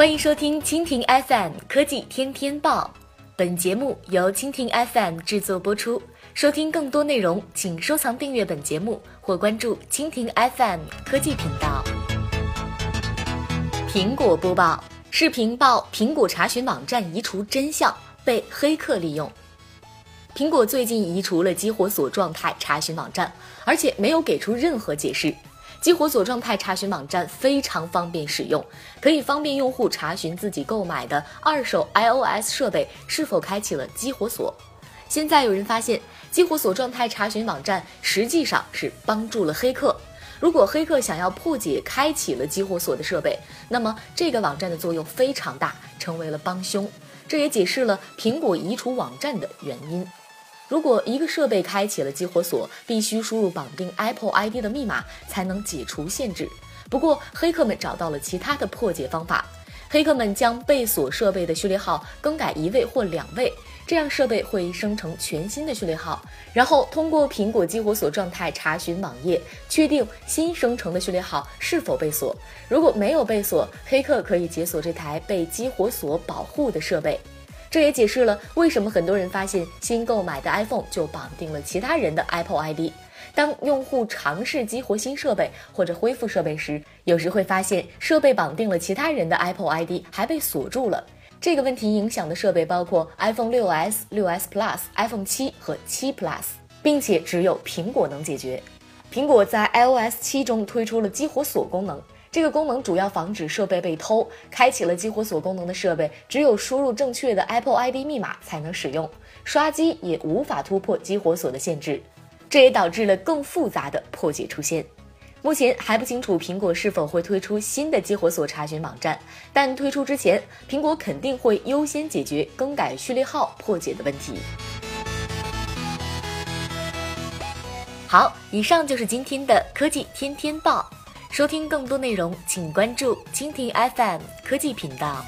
欢迎收听蜻蜓 FM 科技天天报，本节目由蜻蜓 FM 制作播出。收听更多内容，请收藏订阅本节目或关注蜻蜓 FM 科技频道。苹果播报：视频报苹果查询网站移除真相被黑客利用。苹果最近移除了激活锁状态查询网站，而且没有给出任何解释。激活锁状态查询网站非常方便使用，可以方便用户查询自己购买的二手 iOS 设备是否开启了激活锁。现在有人发现，激活锁状态查询网站实际上是帮助了黑客。如果黑客想要破解开启了激活锁的设备，那么这个网站的作用非常大，成为了帮凶。这也解释了苹果移除网站的原因。如果一个设备开启了激活锁，必须输入绑定 Apple ID 的密码才能解除限制。不过，黑客们找到了其他的破解方法。黑客们将被锁设备的序列号更改一位或两位，这样设备会生成全新的序列号，然后通过苹果激活锁状态查询网页，确定新生成的序列号是否被锁。如果没有被锁，黑客可以解锁这台被激活锁保护的设备。这也解释了为什么很多人发现新购买的 iPhone 就绑定了其他人的 Apple ID。当用户尝试激活新设备或者恢复设备时，有时会发现设备绑定了其他人的 Apple ID 还被锁住了。这个问题影响的设备包括 iPhone 6s、6s Plus、iPhone 7和7 Plus，并且只有苹果能解决。苹果在 iOS 7中推出了激活锁功能。这个功能主要防止设备被偷。开启了激活锁功能的设备，只有输入正确的 Apple ID 密码才能使用，刷机也无法突破激活锁的限制。这也导致了更复杂的破解出现。目前还不清楚苹果是否会推出新的激活锁查询网站，但推出之前，苹果肯定会优先解决更改序列号破解的问题。好，以上就是今天的科技天天报。收听更多内容，请关注蜻蜓 FM 科技频道。